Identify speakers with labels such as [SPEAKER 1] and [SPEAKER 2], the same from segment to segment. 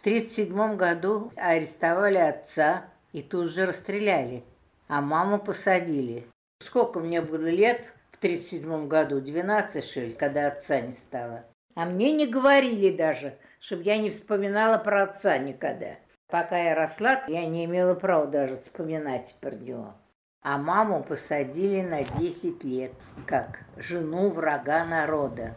[SPEAKER 1] В 1937 году арестовали отца и тут же расстреляли, а маму посадили. Сколько мне было лет в 1937 году? 12, что ли, когда отца не стало. А мне не говорили даже, чтобы я не вспоминала про отца никогда. Пока я росла, я не имела права даже вспоминать про него. А маму посадили на 10 лет, как жену врага народа.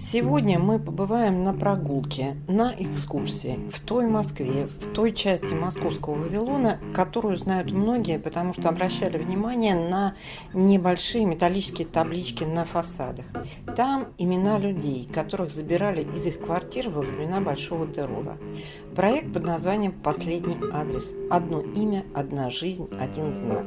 [SPEAKER 2] Сегодня мы побываем на прогулке, на экскурсии в той Москве, в той части московского Вавилона, которую знают многие, потому что обращали внимание на небольшие металлические таблички на фасадах. Там имена людей, которых забирали из их квартир во времена Большого террора. Проект под названием «Последний адрес. Одно имя, одна жизнь, один знак».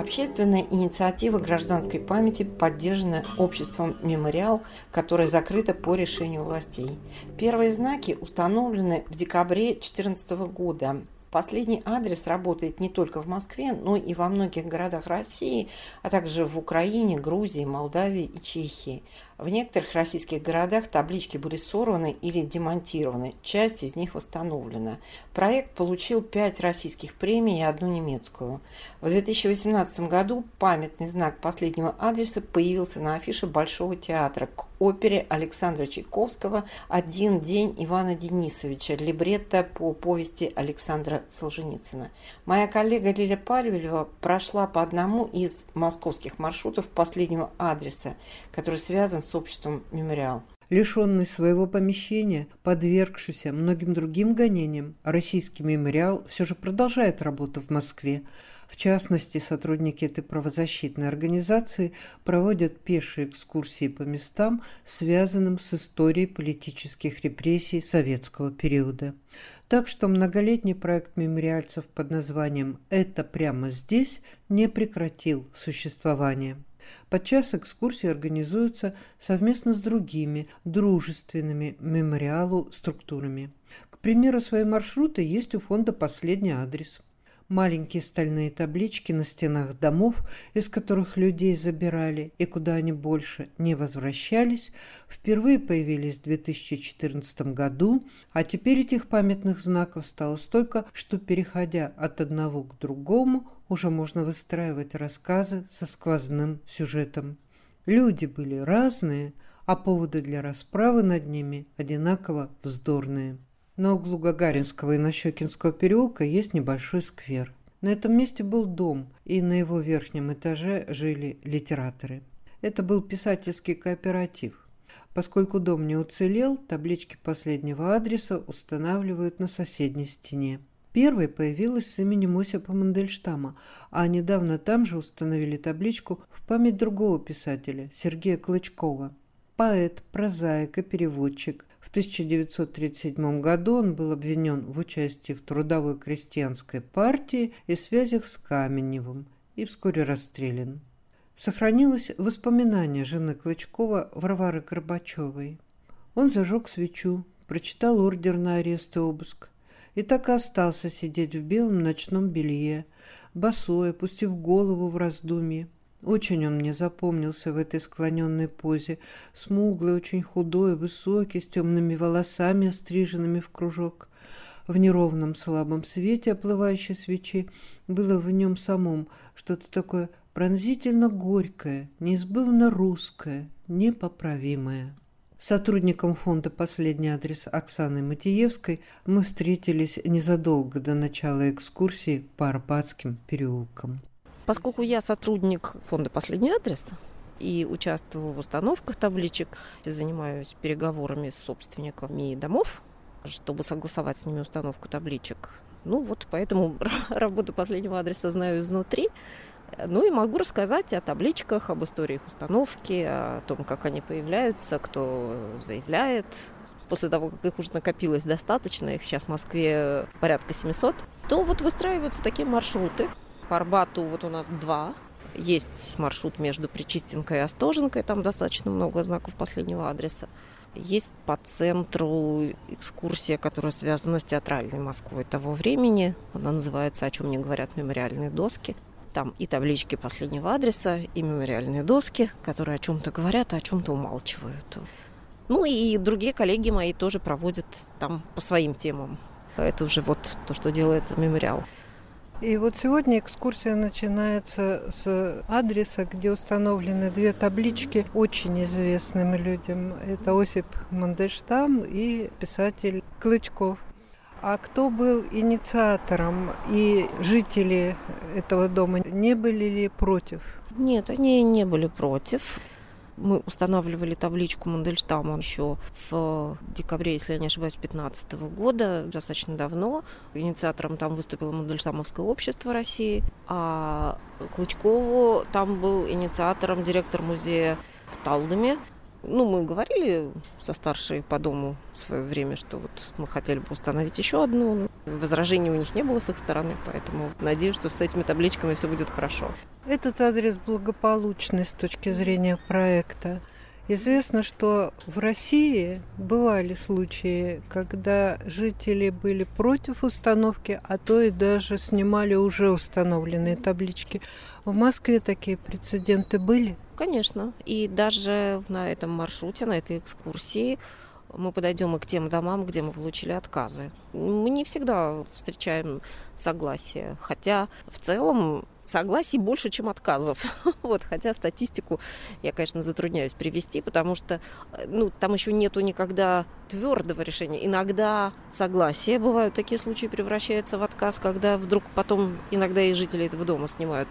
[SPEAKER 2] Общественная инициатива гражданской памяти, поддержанная обществом «Мемориал», которое закрыто по решению властей. Первые знаки установлены в декабре 2014 года Последний адрес работает не только в Москве, но и во многих городах России, а также в Украине, Грузии, Молдавии и Чехии. В некоторых российских городах таблички были сорваны или демонтированы, часть из них восстановлена. Проект получил пять российских премий и одну немецкую. В 2018 году памятный знак последнего адреса появился на афише Большого театра опере Александра Чайковского «Один день Ивана Денисовича», либретто по повести Александра Солженицына. Моя коллега Лиля Пальвелева прошла по одному из московских маршрутов последнего адреса, который связан с обществом «Мемориал».
[SPEAKER 3] Лишенный своего помещения, подвергшийся многим другим гонениям, российский мемориал все же продолжает работу в Москве. В частности, сотрудники этой правозащитной организации проводят пешие экскурсии по местам, связанным с историей политических репрессий советского периода. Так что многолетний проект мемориальцев под названием «Это прямо здесь» не прекратил существование. Подчас экскурсии организуются совместно с другими дружественными мемориалу структурами. К примеру, свои маршруты есть у фонда «Последний адрес». Маленькие стальные таблички на стенах домов, из которых людей забирали и куда они больше не возвращались, впервые появились в 2014 году, а теперь этих памятных знаков стало столько, что, переходя от одного к другому, уже можно выстраивать рассказы со сквозным сюжетом. Люди были разные, а поводы для расправы над ними одинаково вздорные. На углу Гагаринского и Нащекинского переулка есть небольшой сквер. На этом месте был дом, и на его верхнем этаже жили литераторы. Это был писательский кооператив. Поскольку дом не уцелел, таблички последнего адреса устанавливают на соседней стене. Первой появилась с именем Осипа Мандельштама, а недавно там же установили табличку в память другого писателя, Сергея Клычкова. Поэт, прозаик и переводчик. В 1937 году он был обвинен в участии в трудовой крестьянской партии и связях с Каменевым и вскоре расстрелян. Сохранилось воспоминание жены Клычкова Варвары Горбачевой. Он зажег свечу, прочитал ордер на арест и обыск, и так и остался сидеть в белом ночном белье, босой, опустив голову в раздумье. Очень он мне запомнился в этой склоненной позе, смуглый, очень худой, высокий, с темными волосами, остриженными в кружок. В неровном слабом свете оплывающей свечи было в нем самом что-то такое пронзительно горькое, неизбывно русское, непоправимое. Сотрудником фонда «Последний адрес» Оксаны Матиевской мы встретились незадолго до начала экскурсии по Арбатским переулкам.
[SPEAKER 2] Поскольку я сотрудник фонда «Последний адрес», и участвую в установках табличек, занимаюсь переговорами с собственниками домов, чтобы согласовать с ними установку табличек. Ну вот поэтому работу последнего адреса знаю изнутри.
[SPEAKER 4] Ну и могу рассказать о табличках, об истории их установки, о том, как они появляются, кто заявляет. После того, как их уже накопилось достаточно, их сейчас в Москве порядка 700, то вот выстраиваются такие маршруты. По Арбату вот у нас два. Есть маршрут между Причистенкой и Остоженкой, там достаточно много знаков последнего адреса. Есть по центру экскурсия, которая связана с театральной Москвой того времени. Она называется «О чем не говорят мемориальные доски». Там и таблички последнего адреса, и мемориальные доски, которые о чем-то говорят, а о чем-то умалчивают. Ну и другие коллеги мои тоже проводят там по своим темам. Это уже вот то, что делает мемориал.
[SPEAKER 3] И вот сегодня экскурсия начинается с адреса, где установлены две таблички очень известным людям. Это Осип Мандельштам и писатель Клычков. А кто был инициатором и жители этого дома не были ли против?
[SPEAKER 4] Нет, они не были против. Мы устанавливали табличку Мандельштама еще в декабре, если я не ошибаюсь, 2015 года, достаточно давно. Инициатором там выступило Мандельштамовское общество России, а Клычкову там был инициатором директор музея в Талдоме, ну, мы говорили со старшей по дому в свое время, что вот мы хотели бы установить еще одну. Возражений у них не было с их стороны, поэтому надеюсь, что с этими табличками все будет хорошо.
[SPEAKER 3] Этот адрес благополучный с точки зрения проекта. Известно, что в России бывали случаи, когда жители были против установки, а то и даже снимали уже установленные таблички. В Москве такие прецеденты были?
[SPEAKER 4] Конечно. И даже на этом маршруте, на этой экскурсии мы подойдем и к тем домам, где мы получили отказы. Мы не всегда встречаем согласие, хотя в целом согласий больше, чем отказов. вот, хотя статистику я, конечно, затрудняюсь привести, потому что ну, там еще нету никогда твердого решения. Иногда согласие, бывают такие случаи, превращается в отказ, когда вдруг потом иногда и жители этого дома снимают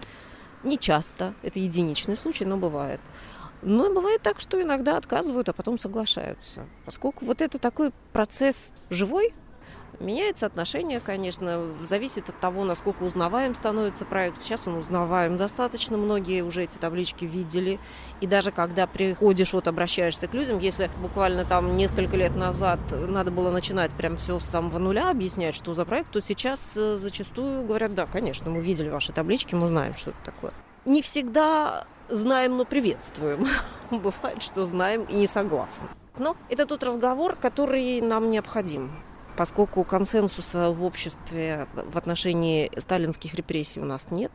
[SPEAKER 4] не часто, это единичный случай, но бывает. Но бывает так, что иногда отказывают, а потом соглашаются. Поскольку вот это такой процесс живой, Меняется отношение, конечно, зависит от того, насколько узнаваем становится проект. Сейчас он узнаваем достаточно, многие уже эти таблички видели. И даже когда приходишь, вот обращаешься к людям, если буквально там несколько лет назад надо было начинать прям все с самого нуля, объяснять, что за проект, то сейчас э, зачастую говорят, да, конечно, мы видели ваши таблички, мы знаем, что это такое. Не всегда знаем, но приветствуем. Бывает, что знаем и не согласны. Но это тот разговор, который нам необходим поскольку консенсуса в обществе в отношении сталинских репрессий у нас нет.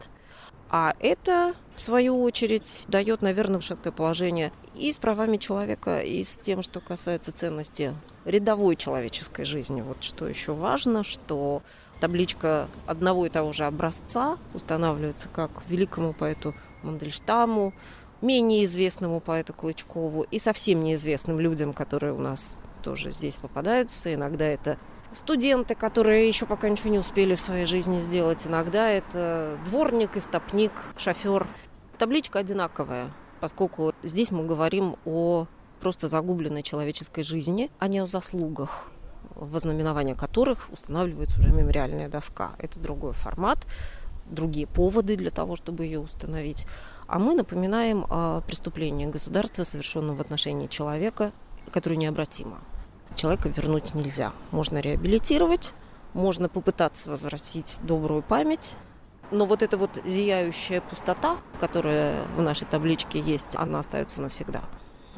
[SPEAKER 4] А это, в свою очередь, дает, наверное, шаткое положение и с правами человека, и с тем, что касается ценности рядовой человеческой жизни. Вот что еще важно, что табличка одного и того же образца устанавливается как великому поэту Мандельштаму, менее известному поэту Клычкову и совсем неизвестным людям, которые у нас тоже здесь попадаются. Иногда это студенты, которые еще пока ничего не успели в своей жизни сделать. Иногда это дворник, истопник, шофер. Табличка одинаковая, поскольку здесь мы говорим о просто загубленной человеческой жизни, а не о заслугах, вознаменования которых устанавливается уже мемориальная доска. Это другой формат, другие поводы для того, чтобы ее установить. А мы напоминаем о преступлении государства, совершенном в отношении человека, которое необратимо человека вернуть нельзя. Можно реабилитировать, можно попытаться возвратить добрую память, но вот эта вот зияющая пустота, которая в нашей табличке есть, она остается навсегда.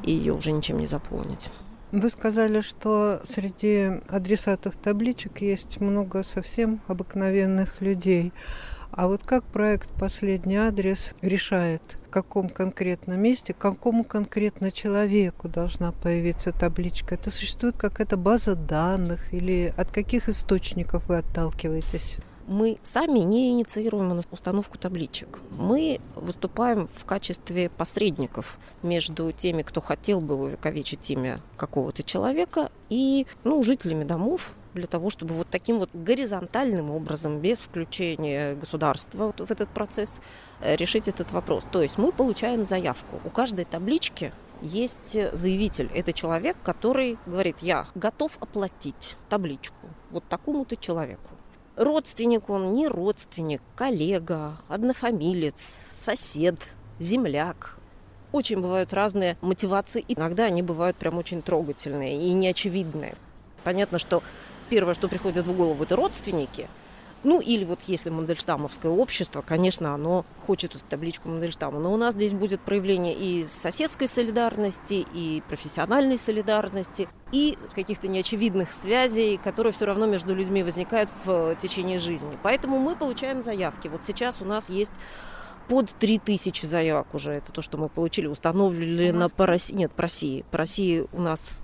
[SPEAKER 4] И ее уже ничем не заполнить.
[SPEAKER 3] Вы сказали, что среди адресатов табличек есть много совсем обыкновенных людей. А вот как проект «Последний адрес» решает, в каком конкретном месте, какому конкретно человеку должна появиться табличка? Это существует какая-то база данных или от каких источников вы отталкиваетесь?
[SPEAKER 4] мы сами не инициируем установку табличек. Мы выступаем в качестве посредников между теми, кто хотел бы увековечить имя какого-то человека, и ну, жителями домов, для того, чтобы вот таким вот горизонтальным образом, без включения государства вот в этот процесс, э, решить этот вопрос. То есть мы получаем заявку. У каждой таблички есть заявитель. Это человек, который говорит, я готов оплатить табличку вот такому-то человеку. Родственник он, не родственник, коллега, однофамилец, сосед, земляк. Очень бывают разные мотивации, иногда они бывают прям очень трогательные и неочевидные. Понятно, что первое, что приходит в голову, это родственники – ну, или вот если Мандельштамовское общество, конечно, оно хочет эту табличку Мандельштама. Но у нас здесь будет проявление и соседской солидарности, и профессиональной солидарности, и каких-то неочевидных связей, которые все равно между людьми возникают в течение жизни. Поэтому мы получаем заявки. Вот сейчас у нас есть под 3000 заявок уже. Это то, что мы получили, установлено по России. Нет, по России. По России у нас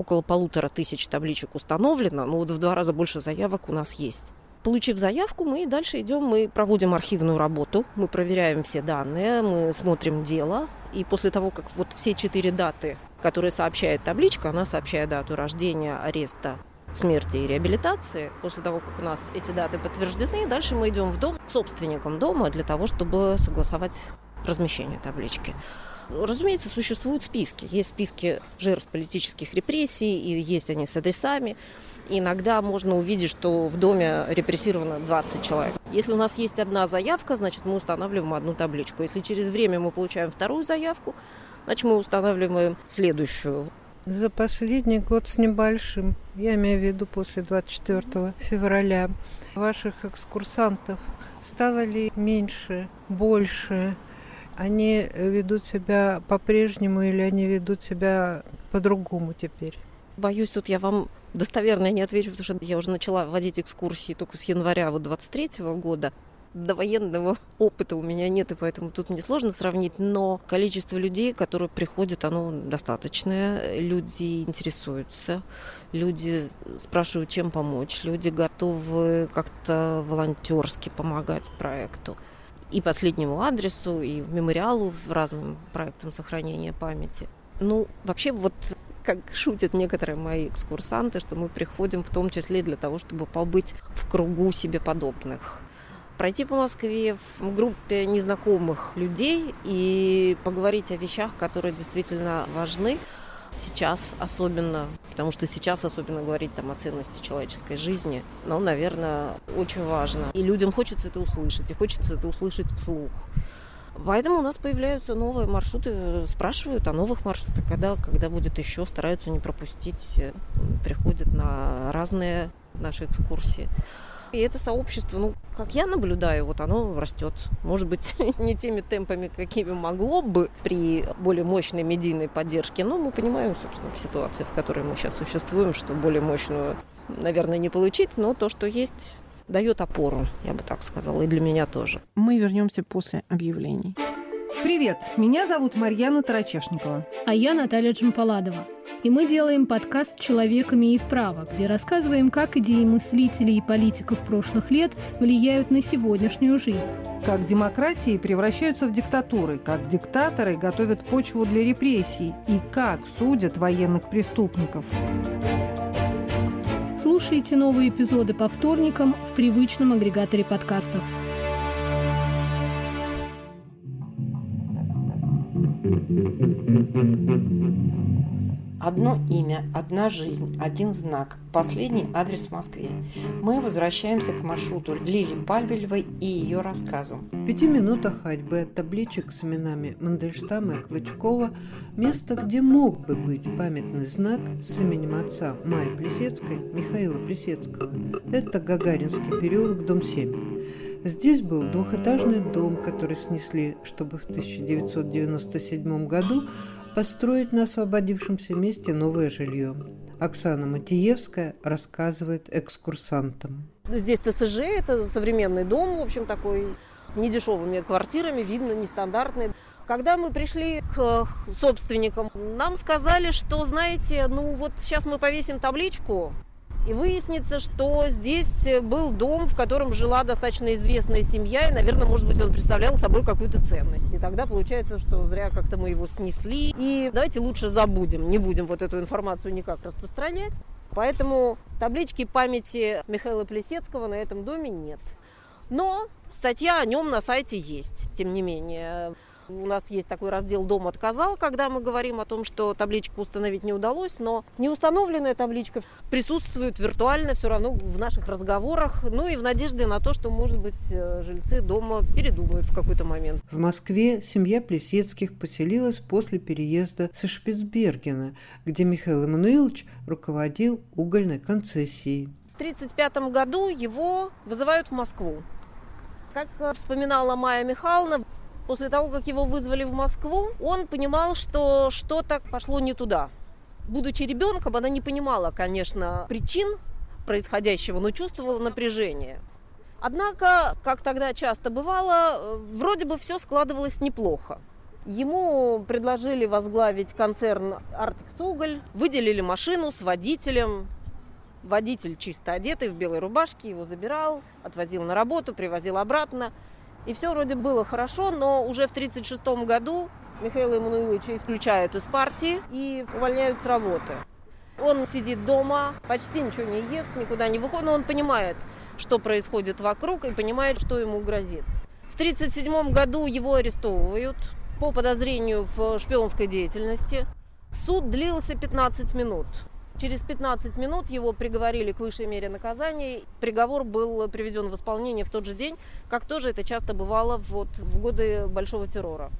[SPEAKER 4] около полутора тысяч табличек установлено, но вот в два раза больше заявок у нас есть. Получив заявку, мы дальше идем, мы проводим архивную работу, мы проверяем все данные, мы смотрим дело. И после того, как вот все четыре даты, которые сообщает табличка, она сообщает дату рождения, ареста, смерти и реабилитации. После того, как у нас эти даты подтверждены, дальше мы идем в дом к собственникам дома для того, чтобы согласовать размещение таблички. Разумеется, существуют списки. Есть списки жертв политических репрессий, и есть они с адресами. Иногда можно увидеть, что в доме репрессировано 20 человек. Если у нас есть одна заявка, значит, мы устанавливаем одну табличку. Если через время мы получаем вторую заявку, значит, мы устанавливаем следующую.
[SPEAKER 3] За последний год с небольшим, я имею в виду после 24 февраля, ваших экскурсантов стало ли меньше, больше? Они ведут себя по-прежнему или они ведут себя по-другому теперь?
[SPEAKER 4] Боюсь, тут я вам достоверно не отвечу, потому что я уже начала водить экскурсии только с января вот 23 -го года. До военного опыта у меня нет, и поэтому тут мне сложно сравнить, но количество людей, которые приходят, оно достаточное. Люди интересуются, люди спрашивают, чем помочь, люди готовы как-то волонтерски помогать проекту и последнему адресу, и мемориалу, в разным проектам сохранения памяти. Ну, вообще вот как шутят некоторые мои экскурсанты, что мы приходим в том числе для того, чтобы побыть в кругу себе подобных пройти по Москве в группе незнакомых людей и поговорить о вещах, которые действительно важны сейчас особенно, потому что сейчас особенно говорить там о ценности человеческой жизни, ну, наверное, очень важно. И людям хочется это услышать, и хочется это услышать вслух. Поэтому у нас появляются новые маршруты, спрашивают о новых маршрутах, когда, когда будет еще, стараются не пропустить, э, приходят на разные наши экскурсии. И это сообщество, ну, как я наблюдаю, вот оно растет. Может быть, не теми темпами, какими могло бы при более мощной медийной поддержке, но мы понимаем, собственно, в ситуации, в которой мы сейчас существуем, что более мощную, наверное, не получить, но то, что есть, дает опору, я бы так сказала, и для меня тоже.
[SPEAKER 2] Мы вернемся после объявлений.
[SPEAKER 5] Привет, меня зовут Марьяна Тарачешникова.
[SPEAKER 6] А я Наталья Джампаладова. И мы делаем подкаст «Человек имеет право», где рассказываем, как идеи мыслителей и политиков прошлых лет влияют на сегодняшнюю жизнь.
[SPEAKER 5] Как демократии превращаются в диктатуры, как диктаторы готовят почву для репрессий и как судят военных преступников.
[SPEAKER 6] Слушайте новые эпизоды по вторникам в привычном агрегаторе подкастов.
[SPEAKER 2] Одно имя, одна жизнь, один знак. Последний адрес в Москве. Мы возвращаемся к маршруту Лили Пальбелевой и ее рассказу.
[SPEAKER 3] В пяти минутах ходьбы от табличек с именами Мандельштама и Клочкова место, где мог бы быть памятный знак с именем отца Майи Плесецкой, Михаила Плесецкого. Это Гагаринский переулок, дом 7. Здесь был двухэтажный дом, который снесли, чтобы в 1997 году построить на освободившемся месте новое жилье. Оксана Матиевская рассказывает экскурсантам.
[SPEAKER 4] Здесь ТСЖ, это современный дом, в общем, такой с недешевыми квартирами, видно, нестандартный. Когда мы пришли к собственникам, нам сказали, что, знаете, ну вот сейчас мы повесим табличку, и выяснится, что здесь был дом, в котором жила достаточно известная семья, и, наверное, может быть, он представлял собой какую-то ценность. И тогда получается, что зря как-то мы его снесли. И давайте лучше забудем, не будем вот эту информацию никак распространять. Поэтому таблички памяти Михаила Плесецкого на этом доме нет. Но статья о нем на сайте есть, тем не менее. У нас есть такой раздел «Дом отказал», когда мы говорим о том, что табличку установить не удалось, но неустановленная табличка присутствует виртуально все равно в наших разговорах, ну и в надежде на то, что, может быть, э, жильцы дома передумают в какой-то момент.
[SPEAKER 3] В Москве семья Плесецких поселилась после переезда со Шпицбергена, где Михаил Эммануилович руководил угольной концессией.
[SPEAKER 4] В 1935 году его вызывают в Москву. Как э, вспоминала Майя Михайловна, после того, как его вызвали в Москву, он понимал, что что-то пошло не туда. Будучи ребенком, она не понимала, конечно, причин происходящего, но чувствовала напряжение. Однако, как тогда часто бывало, э, вроде бы все складывалось неплохо. Ему предложили возглавить концерн «Артекс Уголь», выделили машину с водителем, Водитель чисто одетый в белой рубашке его забирал, отвозил на работу, привозил обратно. И все вроде было хорошо, но уже в 1936 году Михаила Эммануиловича исключают из партии и увольняют с работы. Он сидит дома, почти ничего не ест, никуда не выходит, но он понимает, что происходит вокруг и понимает, что ему грозит. В 1937 году его арестовывают по подозрению в шпионской деятельности. Суд длился 15 минут. Через 15 минут его приговорили к высшей мере наказания. Приговор был приведен в исполнение в тот же день, как тоже это часто бывало вот в годы Большого террора.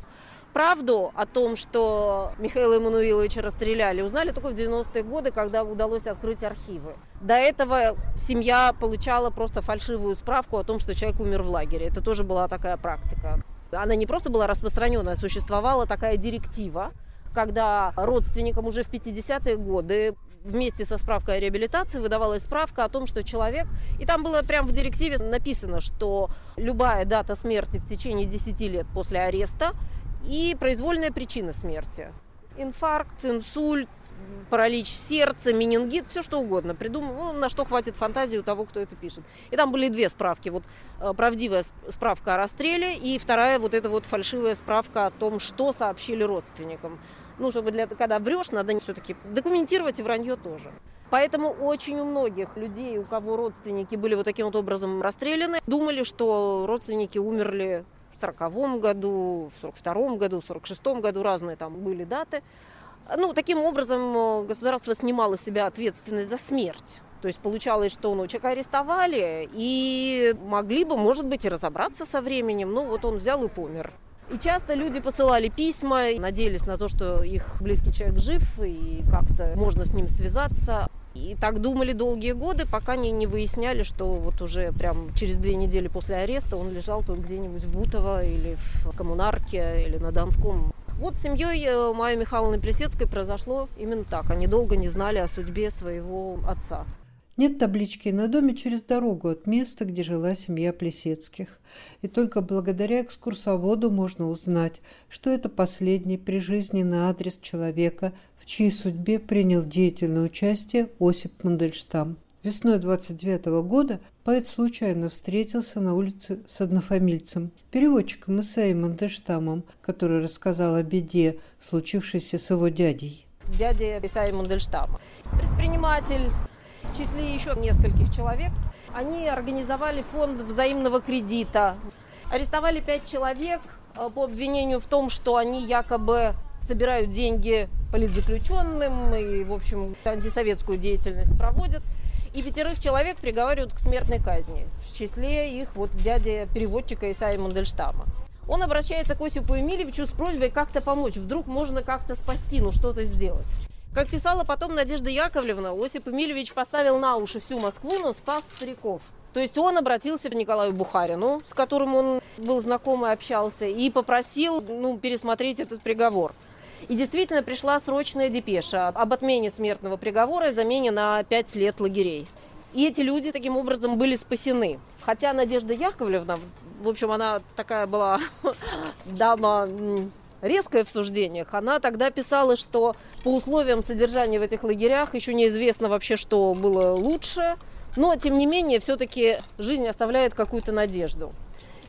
[SPEAKER 4] Правду о том, что Михаила Эммануиловича расстреляли, узнали только в 90-е годы, когда удалось открыть архивы. До этого семья получала просто фальшивую справку о том, что человек умер в лагере. Это тоже была такая практика. Она не просто была распространенная, существовала такая директива, когда родственникам уже в 50-е годы вместе со справкой о реабилитации выдавалась справка о том, что человек... И там было прямо в директиве написано, что любая дата смерти в течение 10 лет после ареста и произвольная причина смерти. Инфаркт, инсульт, паралич сердца, менингит, все что угодно. Придумал, ну, на что хватит фантазии у того, кто это пишет. И там были две справки. Вот э, правдивая справка о расстреле и вторая вот эта вот фальшивая справка о том, что сообщили родственникам ну, чтобы для, когда врешь, надо все-таки документировать и вранье тоже. Поэтому очень у многих людей, у кого родственники были вот таким вот образом расстреляны, думали, что родственники умерли в 40 году, в 42 году, в 46 году, разные там были даты. Ну, таким образом э, государство снимало с себя ответственность за смерть. То есть получалось, что ну, человека арестовали и могли бы, может быть, и разобраться со временем. Ну, вот он взял и помер. И часто люди посылали письма, надеялись на то, что их близкий человек жив и как-то можно с ним связаться. И так думали долгие годы, пока не, не выясняли, что вот уже прям через две недели после ареста он лежал тут где-нибудь в Бутово или в Коммунарке или на Донском. Вот с семьей э, Майи Михайловны Плесецкой произошло именно так. Они долго не знали о судьбе своего отца.
[SPEAKER 3] Нет таблички на доме через дорогу от места, где жила семья Плесецких. И только благодаря экскурсоводу можно узнать, что это последний прижизненный адрес человека, в чьей судьбе принял деятельное участие Осип Мандельштам. Весной 29 -го года поэт случайно встретился на улице с однофамильцем, переводчиком Исаием Мандельштамом, который рассказал о беде, случившейся с его дядей.
[SPEAKER 4] Дядя Исаия Мандельштама. Предприниматель, числе еще нескольких человек, они организовали фонд взаимного кредита. Арестовали пять человек э, по обвинению в том, что они якобы собирают деньги политзаключенным и, в общем, антисоветскую деятельность проводят. И пятерых человек приговаривают к смертной казни. В числе их вот дядя переводчика Исаия Мандельштама. Он обращается к Осипу Емельевичу с просьбой как-то помочь. Вдруг можно как-то спасти, ну что-то сделать. Как писала потом Надежда Яковлевна, Осип Эмильевич поставил на уши всю Москву, но спас стариков. То есть он обратился к Николаю Бухарину, с которым он был знаком и общался, и попросил ну, пересмотреть этот приговор. И действительно пришла срочная депеша об отмене смертного приговора и замене на пять лет лагерей. И эти люди таким образом были спасены. Хотя Надежда Яковлевна, в общем, она такая была дама резкая в суждениях, она тогда писала, что по условиям содержания в этих лагерях еще неизвестно вообще, что было лучше, но, тем не менее, все-таки жизнь оставляет какую-то надежду.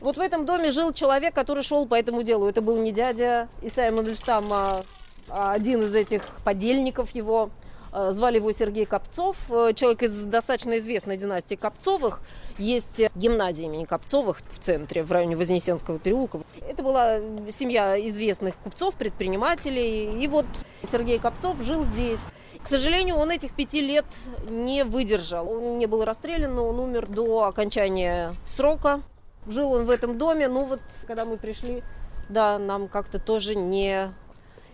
[SPEAKER 4] Вот в этом доме жил человек, который шел по этому делу. Это был не дядя Исаия Мандельштама, а один из этих подельников его. Э, звали его Сергей Копцов, э, человек из достаточно известной династии Копцовых. Есть гимназия имени Копцовых в центре, в районе Вознесенского переулка. Это была семья известных купцов, предпринимателей. И вот Сергей Копцов жил здесь. К сожалению, он этих пяти лет не выдержал. Он не был расстрелян, но он умер до окончания срока. Жил он в этом доме, ну вот, когда мы пришли, да, нам как-то тоже не,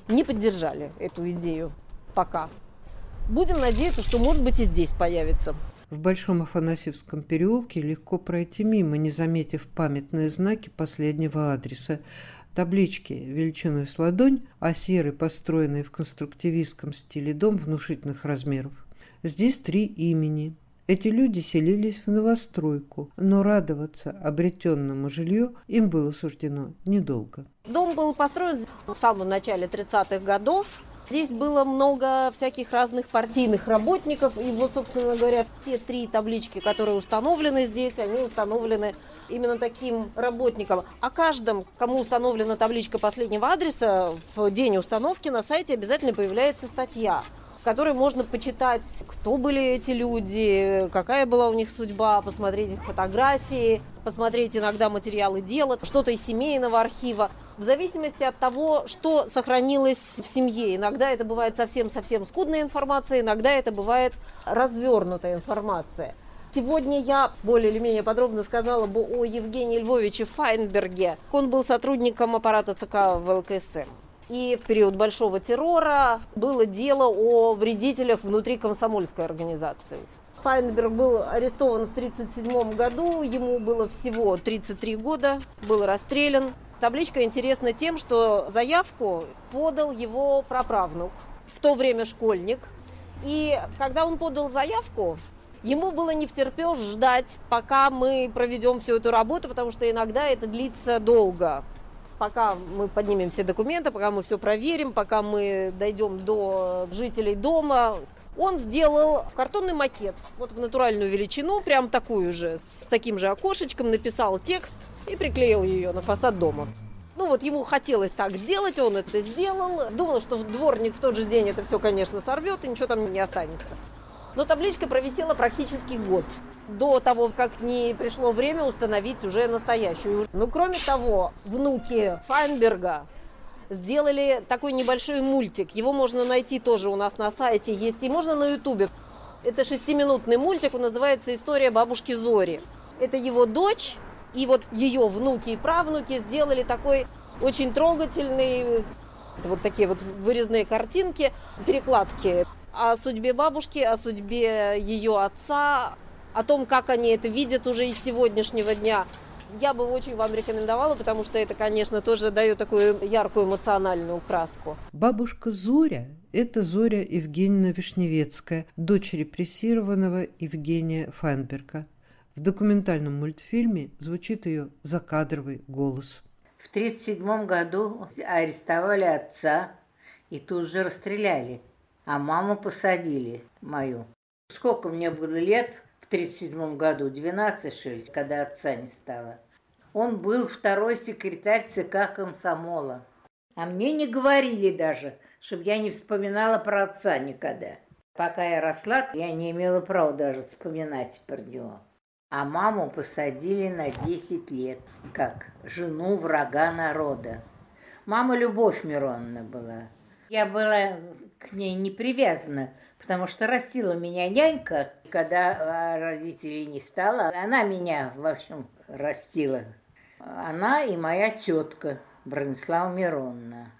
[SPEAKER 4] не поддержали эту идею пока. Будем надеяться, что, может быть, и здесь появится.
[SPEAKER 3] В Большом Афанасьевском переулке легко пройти мимо, не заметив памятные знаки последнего адреса. Таблички величиной с ладонь, а серый, построенный в конструктивистском стиле дом внушительных размеров. Здесь три имени. Эти люди селились в новостройку, но радоваться обретенному жилью им было суждено недолго.
[SPEAKER 4] Дом был построен в самом начале 30-х годов. Здесь было много всяких разных партийных работников. И вот, собственно говоря, те три таблички, которые установлены здесь, они установлены именно таким работникам. О каждом, кому установлена табличка последнего адреса, в день установки на сайте обязательно появляется статья которой можно почитать, кто были эти люди, какая была у них судьба, посмотреть их фотографии, посмотреть иногда материалы дела, что-то из семейного архива. В зависимости от того, что сохранилось в семье. Иногда это бывает совсем-совсем скудная информация, иногда это бывает развернутая информация. Сегодня я более или менее подробно сказала бы о Евгении Львовиче Файнберге. Он был сотрудником аппарата ЦК ВЛКСМ. И в период большого террора было дело о вредителях внутри комсомольской организации. Файнберг был арестован в 1937 году, ему было всего 33 года, был расстрелян. Табличка интересна тем, что заявку подал его праправнук, в то время школьник. И когда он подал заявку, Ему было не втерпешь ждать, пока мы проведем всю эту работу, потому что иногда это длится долго. Пока мы поднимем все документы, пока мы все проверим, пока мы дойдем до жителей дома, он сделал картонный макет, вот в натуральную величину, прям такую же, с таким же окошечком, написал текст и приклеил ее на фасад дома. Ну вот ему хотелось так сделать, он это сделал. Думал, что дворник в тот же день это все, конечно, сорвет и ничего там не останется. Но табличка провисела практически год до того, как не пришло время установить уже настоящую. Ну, кроме того, внуки Файнберга сделали такой небольшой мультик. Его можно найти тоже у нас на сайте, есть и можно на ютубе. Это шестиминутный мультик, он называется «История бабушки Зори». Это его дочь и вот ее внуки и правнуки сделали такой очень трогательный, вот такие вот вырезанные картинки, перекладки о судьбе бабушки, о судьбе ее отца, о том, как они это видят уже из сегодняшнего дня. Я бы очень вам рекомендовала, потому что это, конечно, тоже дает такую яркую эмоциональную краску.
[SPEAKER 3] Бабушка Зоря – это Зоря Евгеньевна Вишневецкая, дочь репрессированного Евгения Файнберга. В документальном мультфильме звучит ее закадровый голос.
[SPEAKER 1] В 1937 году арестовали отца и тут же расстреляли а маму посадили, мою. Сколько мне было лет в 37 году? 12, что ли, когда отца не стало. Он был второй секретарь ЦК комсомола. А мне не говорили даже, чтобы я не вспоминала про отца никогда. Пока я росла, я не имела права даже вспоминать про него. А маму посадили на 10 лет, как жену врага народа. Мама Любовь Мироновна была. Я была к ней не привязана, потому что растила меня нянька, когда а, родителей не стало. Она меня, в общем, растила. Она и моя тетка Бронислава Миронна.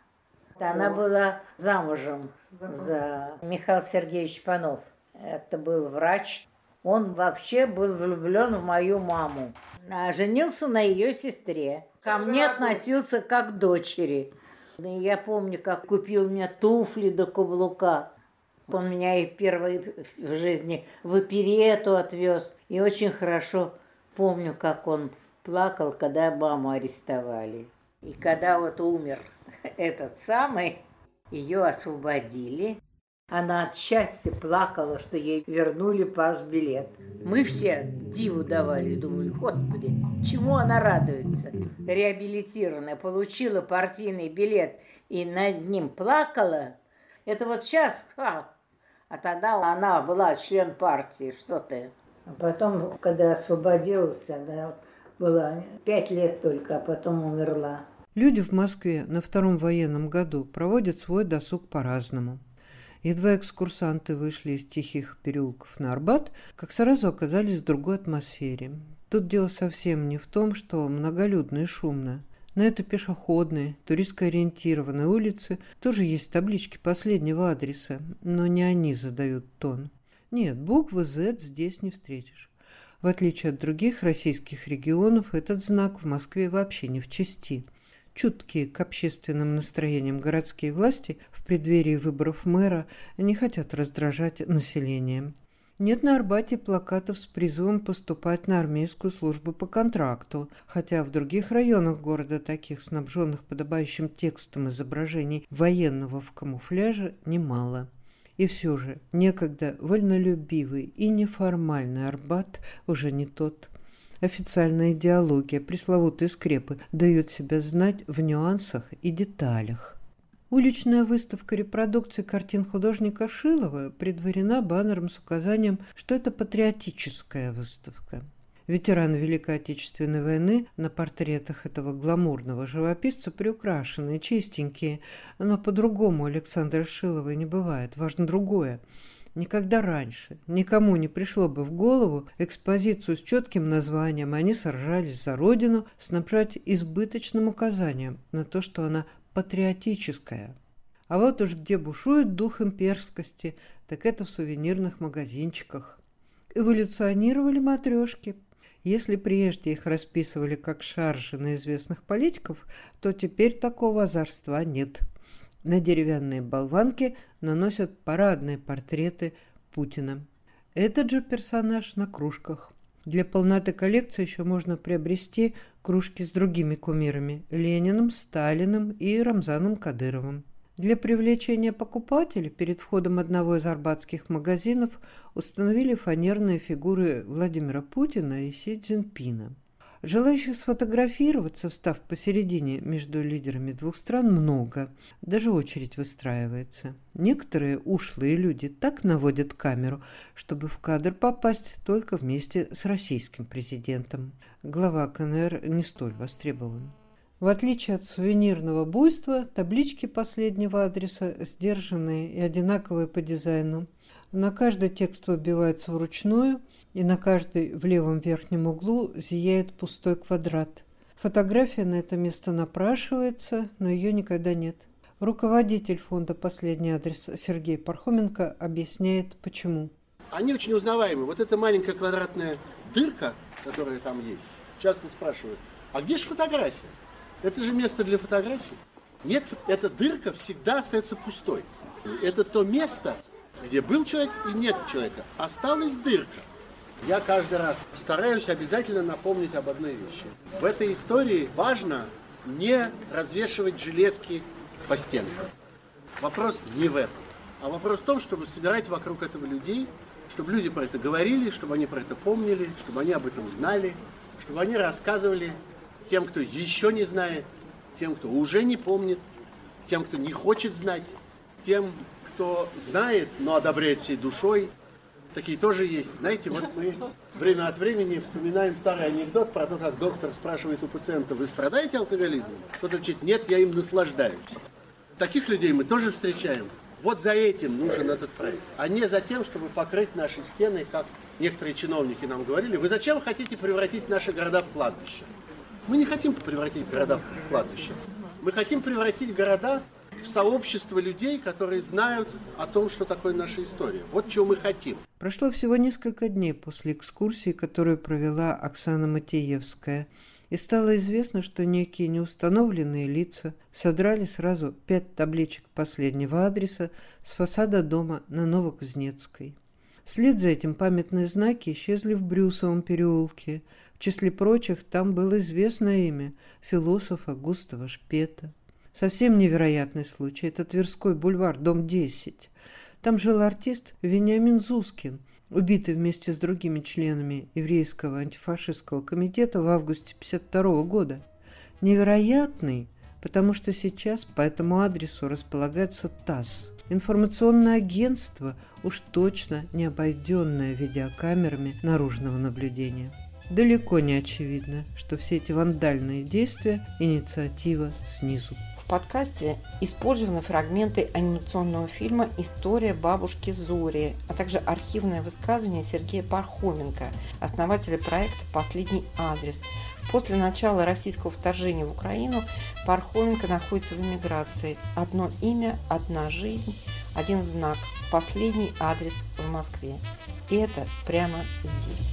[SPEAKER 1] Она была замужем за Михаил Сергеевич Панов. Это был врач. Он вообще был влюблен в мою маму. А женился на ее сестре. Ко мне относился как к дочери. Я помню, как купил мне туфли до каблука. Он меня и впервые в жизни в оперету отвез. И очень хорошо помню, как он плакал, когда маму арестовали. И когда вот умер этот самый, ее освободили. Она от счастья плакала, что ей вернули пас-билет. Мы все диву давали, думали, господи, чему она радуется? Реабилитированная, получила партийный билет и над ним плакала. Это вот сейчас, а, А тогда она была член партии, что ты. А потом, когда освободилась, она была пять лет только, а потом умерла.
[SPEAKER 3] Люди в Москве на втором военном году проводят свой досуг по-разному. Едва экскурсанты вышли из тихих переулков на Арбат, как сразу оказались в другой атмосфере. Тут дело совсем не в том, что многолюдно и шумно. На этой пешеходной, туристско-ориентированной улице тоже есть таблички последнего адреса, но не они задают тон. Нет, буквы Z здесь не встретишь. В отличие от других российских регионов, этот знак в Москве вообще не в чести. Чуткие к общественным настроениям городские власти в преддверии выборов мэра не хотят раздражать население. Нет на Арбате плакатов с призывом поступать на армейскую службу по контракту, хотя в других районах города, таких снабженных подобающим текстом изображений военного в камуфляже, немало. И все же некогда вольнолюбивый и неформальный Арбат уже не тот. Официальная идеология пресловутые скрепы дает себя знать в нюансах и деталях. Уличная выставка репродукции картин художника Шилова предварена баннером с указанием, что это патриотическая выставка. Ветераны Великой Отечественной войны на портретах этого гламурного живописца приукрашенные, чистенькие, но по-другому Александра Шилова не бывает. Важно другое. Никогда раньше никому не пришло бы в голову экспозицию с четким названием «Они сражались за Родину» снабжать избыточным указанием на то, что она патриотическая. А вот уж где бушует дух имперскости, так это в сувенирных магазинчиках. Эволюционировали матрешки. Если прежде их расписывали как шаржи на известных политиков, то теперь такого озорства нет. На деревянные болванки наносят парадные портреты Путина. Этот же персонаж на кружках. Для полноты коллекции еще можно приобрести кружки с другими кумирами – Лениным, Сталиным и Рамзаном Кадыровым. Для привлечения покупателей перед входом одного из арбатских магазинов установили фанерные фигуры Владимира Путина и Си Цзиньпина – Желающих сфотографироваться, встав посередине между лидерами двух стран, много. Даже очередь выстраивается. Некоторые ушлые люди так наводят камеру, чтобы в кадр попасть только вместе с российским президентом. Глава КНР не столь востребован. В отличие от сувенирного буйства, таблички последнего адреса сдержанные и одинаковые по дизайну. На каждый текст выбивается вручную – и на каждой в левом верхнем углу зияет пустой квадрат. Фотография на это место напрашивается, но ее никогда нет. Руководитель фонда «Последний адрес» Сергей Пархоменко объясняет, почему.
[SPEAKER 7] Они очень узнаваемы. Вот эта маленькая квадратная дырка, которая там есть, часто спрашивают, а где же фотография? Это же место для фотографий. Нет, эта дырка всегда остается пустой. Это то место, где был человек и нет человека. Осталась дырка я каждый раз стараюсь обязательно напомнить об одной вещи. В этой истории важно не развешивать железки по стенкам. Вопрос не в этом. А вопрос в том, чтобы собирать вокруг этого людей, чтобы люди про это говорили, чтобы они про это помнили, чтобы они об этом знали, чтобы они рассказывали тем, кто еще не знает, тем, кто уже не помнит, тем, кто не хочет знать, тем, кто знает, но одобряет всей душой, Такие тоже есть. Знаете, вот мы время от времени вспоминаем старый анекдот про то, как доктор спрашивает у пациента, вы страдаете алкоголизмом? Тот отвечает, нет, я им наслаждаюсь. Таких людей мы тоже встречаем. Вот за этим нужен этот проект, а не за тем, чтобы покрыть наши стены, как некоторые чиновники нам говорили. Вы зачем хотите превратить наши города в кладбище? Мы не хотим превратить города в кладбище. Мы хотим превратить города в сообщество людей, которые знают о том, что такое наша история. Вот чего мы хотим.
[SPEAKER 3] Прошло всего несколько дней после экскурсии, которую провела Оксана Матеевская, и стало известно, что некие неустановленные лица содрали сразу пять табличек последнего адреса с фасада дома на Новокузнецкой. Вслед за этим памятные знаки исчезли в Брюсовом переулке. В числе прочих там было известное имя философа Густава Шпета. Совсем невероятный случай. Это Тверской бульвар, дом 10. Там жил артист Вениамин Зускин, убитый вместе с другими членами еврейского антифашистского комитета в августе 1952 года. Невероятный, потому что сейчас по этому адресу располагается ТАСС. Информационное агентство уж точно не обойденное видеокамерами наружного наблюдения. Далеко не очевидно, что все эти вандальные действия – инициатива снизу
[SPEAKER 2] подкасте использованы фрагменты анимационного фильма «История бабушки Зори», а также архивное высказывание Сергея Пархоменко, основателя проекта «Последний адрес». После начала российского вторжения в Украину Пархоменко находится в эмиграции. Одно имя, одна жизнь, один знак. Последний адрес в Москве. И это прямо здесь.